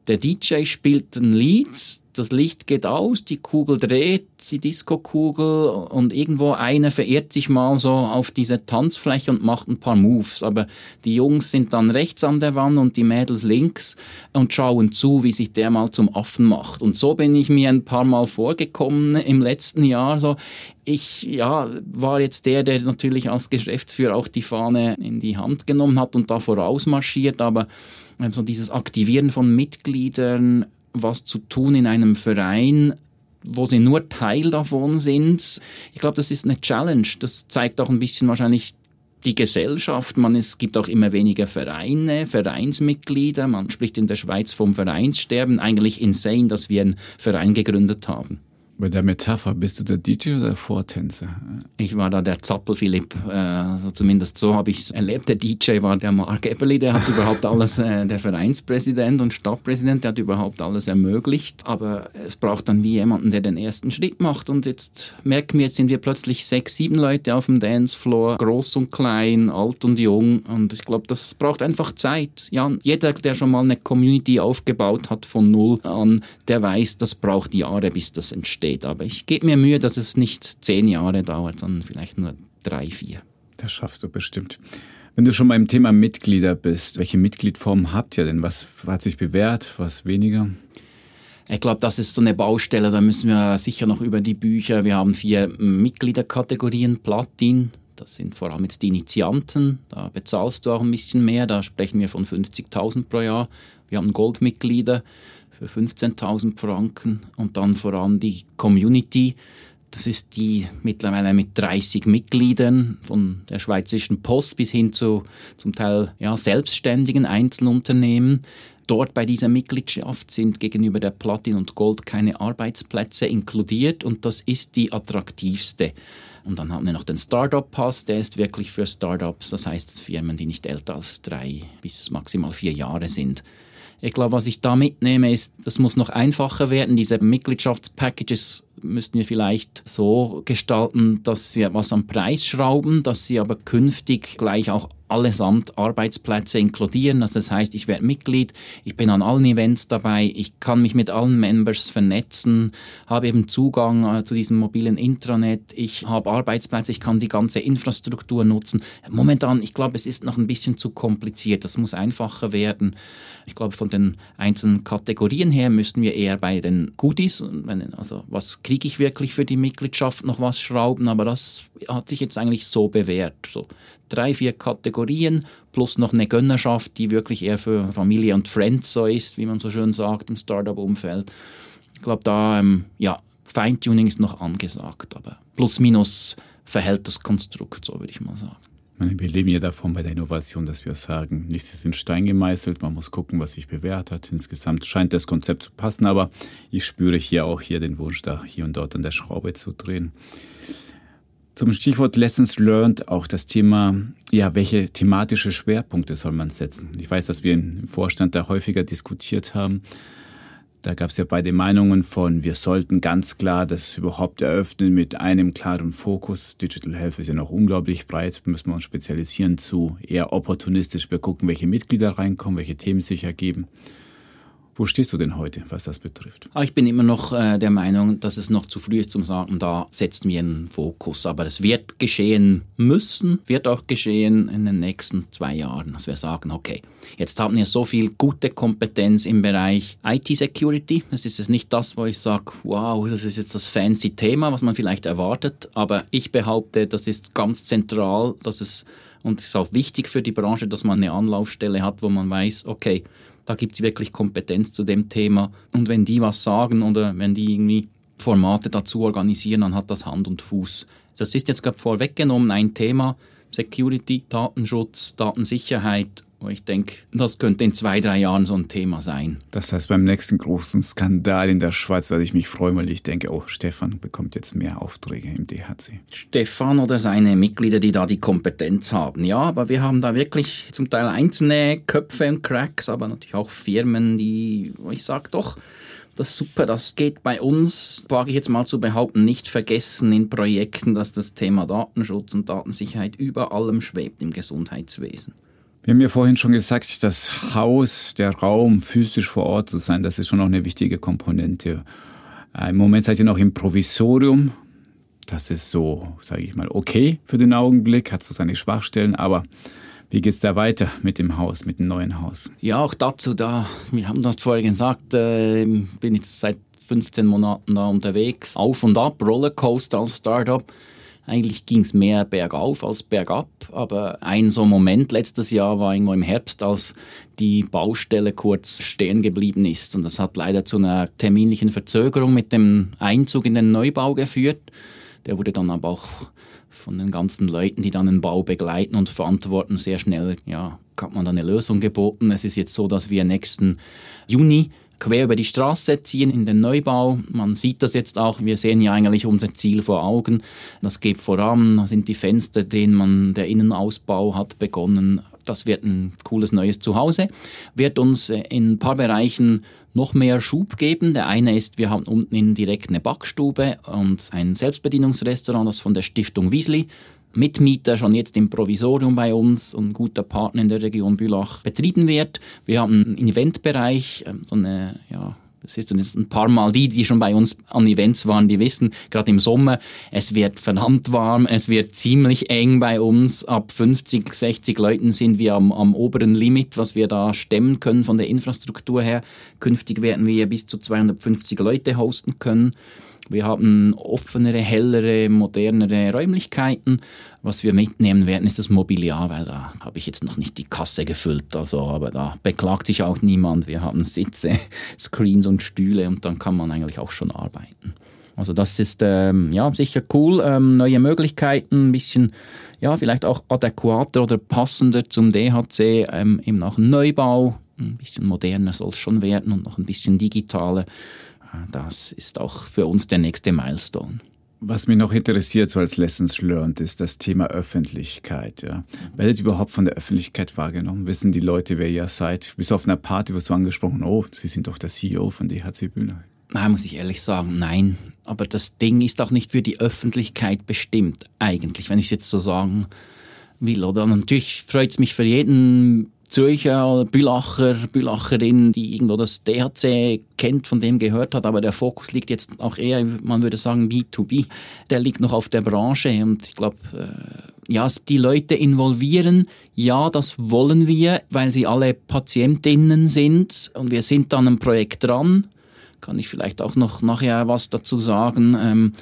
S2: Der DJ spielt ein Lied, das Licht geht aus, die Kugel dreht, die Disco-Kugel und irgendwo einer verirrt sich mal so auf diese Tanzfläche und macht ein paar Moves. Aber die Jungs sind dann rechts an der Wand und die Mädels links und schauen zu, wie sich der mal zum Affen macht. Und so bin ich mir ein paar Mal vorgekommen im letzten Jahr. So, ich ja, war jetzt der, der natürlich als Geschäftsführer auch die Fahne in die Hand genommen hat und da vorausmarschiert, aber so also dieses Aktivieren von Mitgliedern, was zu tun in einem Verein, wo sie nur Teil davon sind. Ich glaube, das ist eine Challenge. Das zeigt auch ein bisschen wahrscheinlich die Gesellschaft. Man, es gibt auch immer weniger Vereine, Vereinsmitglieder. Man spricht in der Schweiz vom Vereinssterben. Eigentlich insane, dass wir einen Verein gegründet haben.
S1: Bei der Metapher, bist du der DJ oder der Vortänzer?
S2: Ich war da der Zappel-Philipp, äh, also zumindest so habe ich es erlebt. Der DJ war der Mark Eberli, der hat überhaupt alles, äh, der Vereinspräsident und Stadtpräsident, der hat überhaupt alles ermöglicht. Aber es braucht dann wie jemanden, der den ersten Schritt macht. Und jetzt merken wir, jetzt sind wir plötzlich sechs, sieben Leute auf dem Dancefloor, groß und klein, alt und jung. Und ich glaube, das braucht einfach Zeit. Ja, jeder, der schon mal eine Community aufgebaut hat von null an, der weiß, das braucht Jahre, bis das entsteht steht. Aber ich gebe mir Mühe, dass es nicht zehn Jahre dauert, sondern vielleicht nur drei, vier.
S1: Das schaffst du bestimmt. Wenn du schon beim Thema Mitglieder bist, welche Mitgliedformen habt ihr denn? Was hat sich bewährt, was weniger?
S2: Ich glaube, das ist so eine Baustelle, da müssen wir sicher noch über die Bücher. Wir haben vier Mitgliederkategorien, Platin, das sind vor allem jetzt die Initianten, da bezahlst du auch ein bisschen mehr, da sprechen wir von 50.000 pro Jahr. Wir haben Goldmitglieder, für 15.000 Franken und dann vor allem die Community. Das ist die mittlerweile mit 30 Mitgliedern von der Schweizerischen Post bis hin zu zum Teil ja, selbstständigen Einzelunternehmen. Dort bei dieser Mitgliedschaft sind gegenüber der Platin und Gold keine Arbeitsplätze inkludiert und das ist die attraktivste. Und dann haben wir noch den Startup Pass, der ist wirklich für Startups, das heißt Firmen, die nicht älter als drei bis maximal vier Jahre sind. Ich glaube, was ich da mitnehme, ist, das muss noch einfacher werden. Diese Mitgliedschaftspackages müssten wir vielleicht so gestalten, dass wir was am Preis schrauben, dass sie aber künftig gleich auch allesamt Arbeitsplätze inkludieren. Also das heißt, ich werde Mitglied, ich bin an allen Events dabei, ich kann mich mit allen Members vernetzen, habe eben Zugang äh, zu diesem mobilen Intranet, ich habe Arbeitsplätze, ich kann die ganze Infrastruktur nutzen. Momentan, ich glaube, es ist noch ein bisschen zu kompliziert, das muss einfacher werden. Ich glaube, von den einzelnen Kategorien her müssten wir eher bei den Goodies, also was kriege ich wirklich für die Mitgliedschaft, noch was schrauben, aber das hat sich jetzt eigentlich so bewährt. So drei, vier Kategorien plus noch eine Gönnerschaft, die wirklich eher für Familie und Friends so ist, wie man so schön sagt im Startup-Umfeld. Ich glaube, da, ähm, ja, Feintuning ist noch angesagt, aber plus minus verhält das Konstrukt, so würde ich mal sagen.
S1: Wir leben ja davon bei der Innovation, dass wir sagen, nichts ist in Stein gemeißelt, man muss gucken, was sich bewährt hat. Insgesamt scheint das Konzept zu passen, aber ich spüre hier auch hier den Wunsch, da hier und dort an der Schraube zu drehen. Zum Stichwort Lessons Learned auch das Thema, ja, welche thematische Schwerpunkte soll man setzen? Ich weiß, dass wir im Vorstand da häufiger diskutiert haben. Da gab es ja beide Meinungen von, wir sollten ganz klar das überhaupt eröffnen mit einem klaren Fokus. Digital Health ist ja noch unglaublich breit, müssen wir uns spezialisieren zu eher opportunistisch. Wir gucken, welche Mitglieder reinkommen, welche Themen sich ergeben. Wo stehst du denn heute, was das betrifft?
S2: Ah, ich bin immer noch äh, der Meinung, dass es noch zu früh ist zum sagen, da setzen wir einen Fokus. Aber es wird geschehen müssen, wird auch geschehen in den nächsten zwei Jahren, dass wir sagen, okay, jetzt haben wir so viel gute Kompetenz im Bereich IT-Security. Es ist jetzt nicht das, wo ich sage, wow, das ist jetzt das fancy Thema, was man vielleicht erwartet. Aber ich behaupte, das ist ganz zentral, dass es und es ist auch wichtig für die Branche, dass man eine Anlaufstelle hat, wo man weiß, okay, da gibt es wirklich Kompetenz zu dem Thema. Und wenn die was sagen oder wenn die irgendwie Formate dazu organisieren, dann hat das Hand und Fuß. Das ist jetzt gerade vorweggenommen ein Thema, Security, Datenschutz, Datensicherheit wo ich denke, das könnte in zwei, drei Jahren so ein Thema sein.
S1: Das heißt, beim nächsten großen Skandal in der Schweiz werde ich mich freuen, weil ich denke, oh, Stefan bekommt jetzt mehr Aufträge im DHC.
S2: Stefan oder seine Mitglieder, die da die Kompetenz haben. Ja, aber wir haben da wirklich zum Teil einzelne Köpfe und Cracks, aber natürlich auch Firmen, die, ich sage, doch, das ist super, das geht bei uns, wage ich jetzt mal zu behaupten, nicht vergessen in Projekten, dass das Thema Datenschutz und Datensicherheit über allem schwebt im Gesundheitswesen.
S1: Wir haben ja vorhin schon gesagt, das Haus, der Raum, physisch vor Ort zu sein, das ist schon noch eine wichtige Komponente. Äh, Im Moment seid ihr noch im Provisorium. Das ist so, sage ich mal, okay für den Augenblick, hat so seine Schwachstellen, aber wie geht's da weiter mit dem Haus, mit dem neuen Haus?
S2: Ja, auch dazu da, wir haben das vorher gesagt, äh, bin jetzt seit 15 Monaten da unterwegs, auf und ab, Rollercoaster als Startup. Eigentlich ging es mehr bergauf als bergab, aber ein so Moment letztes Jahr war irgendwo im Herbst, als die Baustelle kurz stehen geblieben ist. Und das hat leider zu einer terminlichen Verzögerung mit dem Einzug in den Neubau geführt. Der wurde dann aber auch von den ganzen Leuten, die dann den Bau begleiten und verantworten, sehr schnell, ja, hat man dann eine Lösung geboten. Es ist jetzt so, dass wir nächsten Juni quer über die Straße ziehen in den Neubau. Man sieht das jetzt auch. Wir sehen ja eigentlich unser Ziel vor Augen. Das geht voran. Da sind die Fenster drin. Man, der Innenausbau hat begonnen. Das wird ein cooles neues Zuhause. Wird uns äh, in ein paar Bereichen noch mehr Schub geben. Der eine ist, wir haben unten direkt eine Backstube und ein Selbstbedienungsrestaurant, das von der Stiftung Wiesli Mitmieter schon jetzt im Provisorium bei uns und ein guter Partner in der Region Bülach betrieben wird. Wir haben einen Eventbereich, ähm, so eine, ja, das ist jetzt ein paar Mal die, die schon bei uns an Events waren, die wissen, gerade im Sommer, es wird verdammt warm, es wird ziemlich eng bei uns. Ab 50, 60 Leuten sind wir am, am oberen Limit, was wir da stemmen können von der Infrastruktur her. Künftig werden wir bis zu 250 Leute hosten können. Wir haben offenere, hellere, modernere Räumlichkeiten. Was wir mitnehmen werden, ist das Mobiliar, weil da habe ich jetzt noch nicht die Kasse gefüllt. Also, aber da beklagt sich auch niemand. Wir haben Sitze, Screens und Stühle und dann kann man eigentlich auch schon arbeiten. Also das ist ähm, ja sicher cool, ähm, neue Möglichkeiten, ein bisschen ja vielleicht auch adäquater oder passender zum DHC, ähm, eben auch Neubau, ein bisschen moderner soll es schon werden und noch ein bisschen digitaler. Das ist auch für uns der nächste Milestone.
S1: Was mich noch interessiert, so als Lessons Learned, ist das Thema Öffentlichkeit. Ja. Werdet ihr überhaupt von der Öffentlichkeit wahrgenommen? Wissen die Leute, wer ihr seid? Bis auf einer Party wirst du angesprochen, oh, Sie sind doch der CEO von DHC Bühne.
S2: Nein, muss ich ehrlich sagen, nein. Aber das Ding ist auch nicht für die Öffentlichkeit bestimmt, eigentlich, wenn ich es jetzt so sagen will. Oder natürlich freut es mich für jeden Zürcher Bülacher, Bülacherin, die irgendwo das DHC kennt, von dem gehört hat, aber der Fokus liegt jetzt auch eher, man würde sagen, B2B. Der liegt noch auf der Branche und ich glaube, äh, ja, die Leute involvieren, ja, das wollen wir, weil sie alle Patientinnen sind und wir sind dann ein Projekt dran kann ich vielleicht auch noch nachher was dazu sagen, ähm,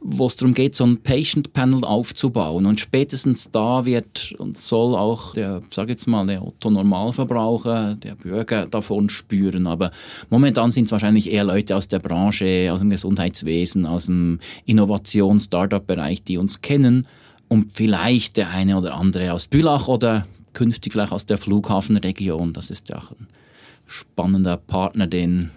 S2: wo es darum geht, so ein Patient Panel aufzubauen. Und spätestens da wird und soll auch der, sag jetzt mal, der Otto-Normalverbraucher, der Bürger davon spüren. Aber momentan sind es wahrscheinlich eher Leute aus der Branche, aus dem Gesundheitswesen, aus dem Innovations-Startup-Bereich, die uns kennen. Und vielleicht der eine oder andere aus Bülach oder künftig vielleicht aus der Flughafenregion. Das ist ja auch ein spannender Partner, den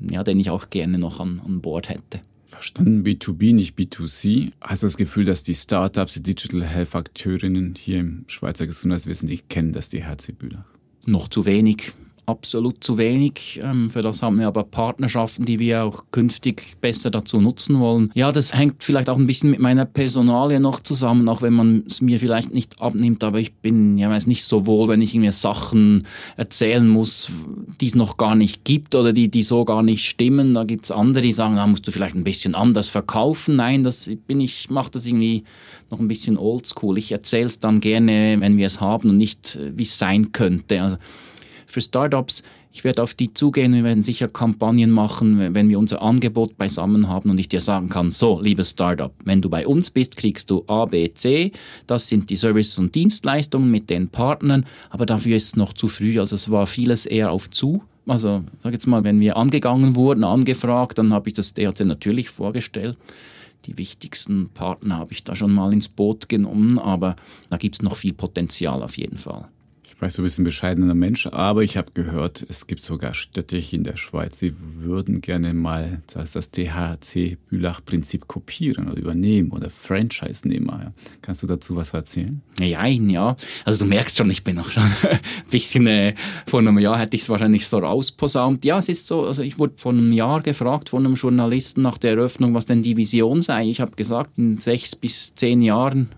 S2: ja, den ich auch gerne noch an, an Bord hätte.
S1: Verstanden, B2B, nicht B2C. Hast du das Gefühl, dass die Startups, die Digital Health Akteurinnen hier im Schweizer Gesundheitswesen, die kennen das DHC Bülach?
S2: Noch zu wenig. Absolut zu wenig. Ähm, für das haben wir aber Partnerschaften, die wir auch künftig besser dazu nutzen wollen. Ja, das hängt vielleicht auch ein bisschen mit meiner Personalie noch zusammen, auch wenn man es mir vielleicht nicht abnimmt, aber ich bin ja weiß nicht so wohl, wenn ich mir Sachen erzählen muss, die es noch gar nicht gibt oder die, die so gar nicht stimmen. Da gibt es andere, die sagen, da musst du vielleicht ein bisschen anders verkaufen. Nein, das bin ich, mache das irgendwie noch ein bisschen oldschool. Ich erzähle es dann gerne, wenn wir es haben und nicht, wie es sein könnte. Also, für Startups. Ich werde auf die zugehen, wir werden sicher Kampagnen machen, wenn wir unser Angebot beisammen haben und ich dir sagen kann, so, liebes Startup, wenn du bei uns bist, kriegst du A, B, C. Das sind die Services und Dienstleistungen mit den Partnern, aber dafür ist es noch zu früh. Also es war vieles eher auf zu. Also, sag jetzt mal, wenn wir angegangen wurden, angefragt, dann habe ich das DHC natürlich vorgestellt. Die wichtigsten Partner habe ich da schon mal ins Boot genommen, aber da gibt es noch viel Potenzial auf jeden Fall
S1: du bist ein bescheidener Mensch, aber ich habe gehört, es gibt sogar Städte in der Schweiz, die würden gerne mal das, das THC-Bülach-Prinzip kopieren oder übernehmen oder Franchise nehmen. Kannst du dazu was erzählen?
S2: Ja, ja. Also du merkst schon, ich bin auch schon ein bisschen, äh, vor einem Jahr hätte ich es wahrscheinlich so rausposaunt. Ja, es ist so, also ich wurde vor einem Jahr gefragt von einem Journalisten nach der Eröffnung, was denn die Vision sei. Ich habe gesagt, in sechs bis zehn Jahren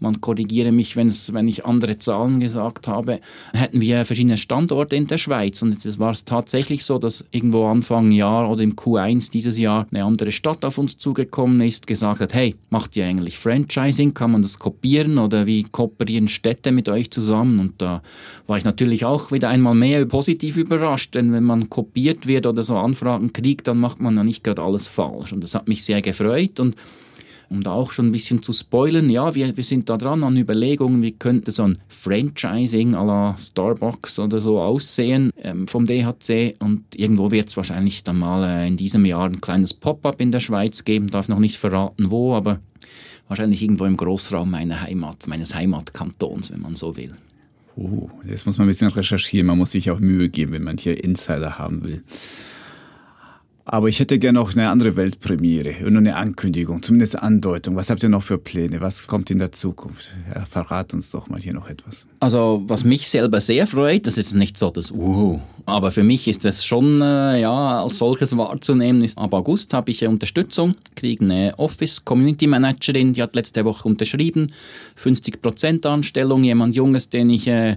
S2: man korrigiere mich, wenn ich andere Zahlen gesagt habe, hätten wir verschiedene Standorte in der Schweiz. Und jetzt war es tatsächlich so, dass irgendwo Anfang Jahr oder im Q1 dieses Jahr eine andere Stadt auf uns zugekommen ist, gesagt hat, hey, macht ihr eigentlich Franchising? Kann man das kopieren oder wie kooperieren Städte mit euch zusammen? Und da war ich natürlich auch wieder einmal mehr positiv überrascht, denn wenn man kopiert wird oder so Anfragen kriegt, dann macht man ja nicht gerade alles falsch. Und das hat mich sehr gefreut und um da auch schon ein bisschen zu spoilern, ja, wir, wir sind da dran an Überlegungen, wie könnte so ein Franchising à la Starbucks oder so aussehen ähm, vom DHC und irgendwo wird es wahrscheinlich dann mal äh, in diesem Jahr ein kleines Pop-up in der Schweiz geben, darf noch nicht verraten wo, aber wahrscheinlich irgendwo im Großraum meiner Heimat, meines Heimatkantons, wenn man so will.
S1: Oh, jetzt muss man ein bisschen recherchieren, man muss sich auch Mühe geben, wenn man hier Insider haben will. Aber ich hätte gerne noch eine andere Weltpremiere und eine Ankündigung, zumindest Andeutung. Was habt ihr noch für Pläne? Was kommt in der Zukunft? Ja, verrat uns doch mal hier noch etwas.
S2: Also, was mich selber sehr freut, das ist nicht so das Uhu, aber für mich ist es schon äh, ja, als solches wahrzunehmen. Ist, ab August habe ich Unterstützung, kriege eine Office Community Managerin, die hat letzte Woche unterschrieben, 50% Anstellung, jemand Junges, den ich, äh,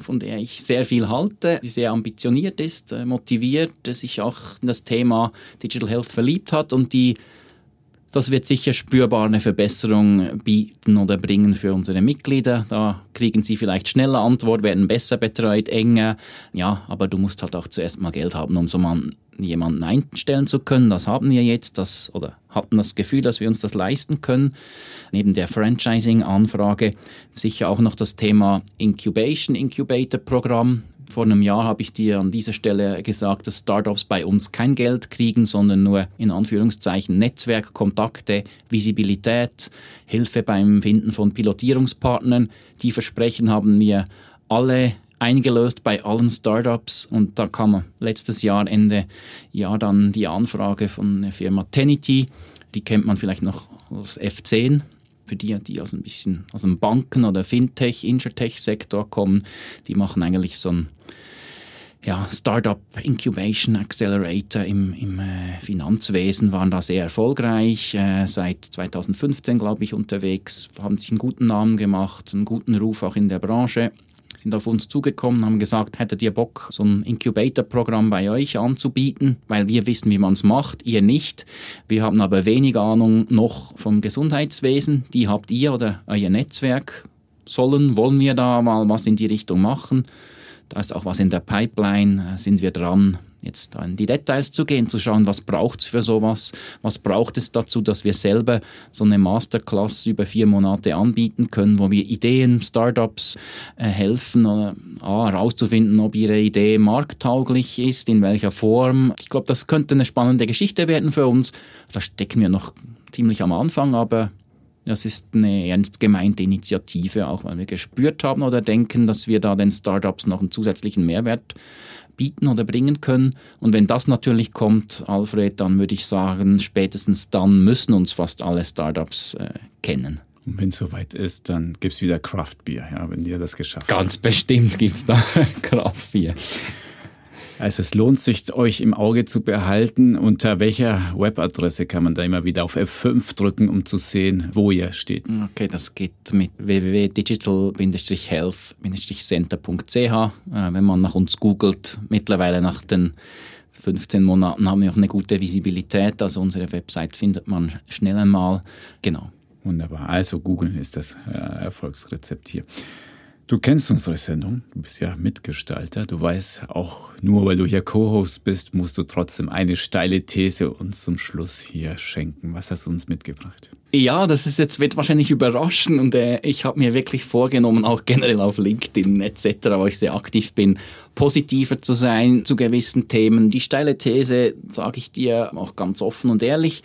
S2: von der ich sehr viel halte, die sehr ambitioniert ist, äh, motiviert, sich auch in das Thema Digital Health verliebt hat und die das wird sicher spürbar eine Verbesserung bieten oder bringen für unsere Mitglieder. Da kriegen sie vielleicht schneller Antwort, werden besser betreut, enger. Ja, aber du musst halt auch zuerst mal Geld haben, um so mal jemanden einstellen zu können. Das haben wir jetzt, das, oder hatten das Gefühl, dass wir uns das leisten können. Neben der Franchising-Anfrage sicher auch noch das Thema Incubation, Incubator-Programm vor einem Jahr habe ich dir an dieser Stelle gesagt, dass Startups bei uns kein Geld kriegen, sondern nur in Anführungszeichen Netzwerk, Kontakte, Visibilität, Hilfe beim Finden von Pilotierungspartnern. Die Versprechen haben wir alle eingelöst bei allen Startups und da kam letztes Jahr, Ende Jahr dann die Anfrage von der Firma Tenity, die kennt man vielleicht noch als F10, für die, die aus ein bisschen aus dem Banken- oder Fintech, Insurtech-Sektor kommen, die machen eigentlich so ein ja, Startup Incubation Accelerator im, im äh, Finanzwesen waren da sehr erfolgreich. Äh, seit 2015, glaube ich, unterwegs, haben sich einen guten Namen gemacht, einen guten Ruf auch in der Branche sind auf uns zugekommen, haben gesagt, hättet ihr Bock, so ein Incubator-Programm bei euch anzubieten, weil wir wissen, wie man es macht, ihr nicht. Wir haben aber wenig Ahnung noch vom Gesundheitswesen, die habt ihr oder euer Netzwerk. Sollen, wollen wir da mal was in die Richtung machen? Da ist auch was in der Pipeline, sind wir dran, jetzt in die Details zu gehen, zu schauen, was braucht es für sowas, was braucht es dazu, dass wir selber so eine Masterclass über vier Monate anbieten können, wo wir Ideen, Startups äh, helfen, äh, herauszufinden, ob ihre Idee markttauglich ist, in welcher Form. Ich glaube, das könnte eine spannende Geschichte werden für uns. Da stecken wir noch ziemlich am Anfang, aber das ist eine ernst gemeinte Initiative, auch weil wir gespürt haben oder denken, dass wir da den Startups noch einen zusätzlichen Mehrwert bieten oder bringen können. Und wenn das natürlich kommt, Alfred, dann würde ich sagen, spätestens dann müssen uns fast alle Startups äh, kennen.
S1: Und wenn es soweit ist, dann gibt es wieder Craft Beer, ja, wenn ihr das geschafft
S2: habt. Ganz bestimmt gibt es da Craft Beer.
S1: Also es lohnt sich, euch im Auge zu behalten. Unter welcher Webadresse kann man da immer wieder auf F5 drücken, um zu sehen, wo ihr steht?
S2: Okay, das geht mit www.digital-health-center.ch. Äh, wenn man nach uns googelt, mittlerweile nach den 15 Monaten haben wir auch eine gute Visibilität. Also unsere Website findet man schnell einmal. Genau.
S1: Wunderbar. Also googeln ist das äh, Erfolgsrezept hier. Du kennst unsere Sendung, du bist ja Mitgestalter. Du weißt, auch nur weil du hier Co-Host bist, musst du trotzdem eine steile These uns zum Schluss hier schenken. Was hast du uns mitgebracht?
S2: Ja, das ist jetzt wird wahrscheinlich überraschen und äh, ich habe mir wirklich vorgenommen, auch generell auf LinkedIn etc., wo ich sehr aktiv bin, positiver zu sein zu gewissen Themen. Die steile These sage ich dir auch ganz offen und ehrlich.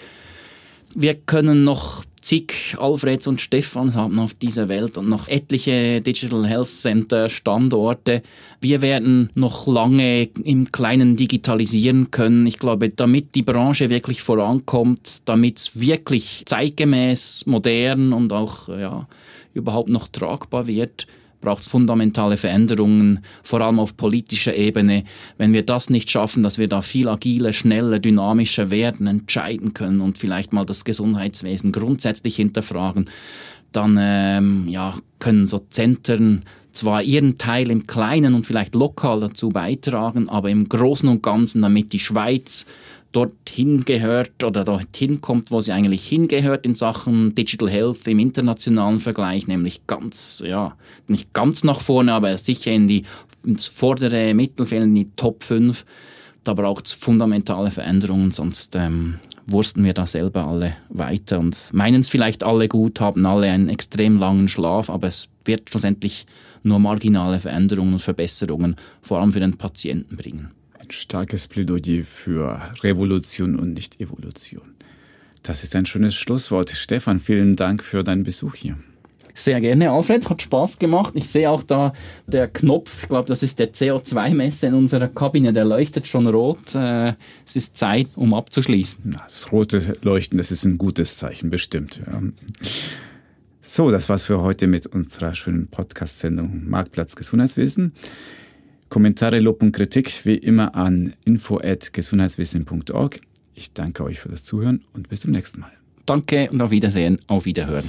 S2: Wir können noch zig Alfreds und Stefans haben auf dieser Welt und noch etliche Digital Health Center Standorte. Wir werden noch lange im Kleinen digitalisieren können. Ich glaube, damit die Branche wirklich vorankommt, damit es wirklich zeitgemäß, modern und auch ja, überhaupt noch tragbar wird, braucht es fundamentale Veränderungen, vor allem auf politischer Ebene. Wenn wir das nicht schaffen, dass wir da viel agiler, schneller, dynamischer werden, entscheiden können und vielleicht mal das Gesundheitswesen grundsätzlich hinterfragen, dann ähm, ja, können so Zentren zwar ihren Teil im Kleinen und vielleicht lokal dazu beitragen, aber im Großen und Ganzen, damit die Schweiz dorthin gehört oder dorthin kommt, wo sie eigentlich hingehört in Sachen Digital Health im internationalen Vergleich, nämlich ganz, ja, nicht ganz nach vorne, aber sicher in die ins vordere Mittelfeld, in die Top 5. Da braucht es fundamentale Veränderungen, sonst ähm, wursten wir da selber alle weiter und meinen es vielleicht alle gut, haben alle einen extrem langen Schlaf, aber es wird schlussendlich nur marginale Veränderungen und Verbesserungen, vor allem für den Patienten bringen
S1: ein starkes Plädoyer für Revolution und nicht Evolution. Das ist ein schönes Schlusswort. Stefan, vielen Dank für deinen Besuch hier.
S2: Sehr gerne, Alfred. Hat Spaß gemacht. Ich sehe auch da der Knopf, ich glaube, das ist der CO2-Messer in unserer Kabine, der leuchtet schon rot. Äh, es ist Zeit, um abzuschließen.
S1: Das rote Leuchten, das ist ein gutes Zeichen, bestimmt. So, das war's für heute mit unserer schönen Podcast-Sendung Marktplatz Gesundheitswesen. Kommentare, Lob und Kritik wie immer an info@gesundheitswissen.org. Ich danke euch für das Zuhören und bis zum nächsten Mal.
S2: Danke und auf Wiedersehen, auf Wiederhören.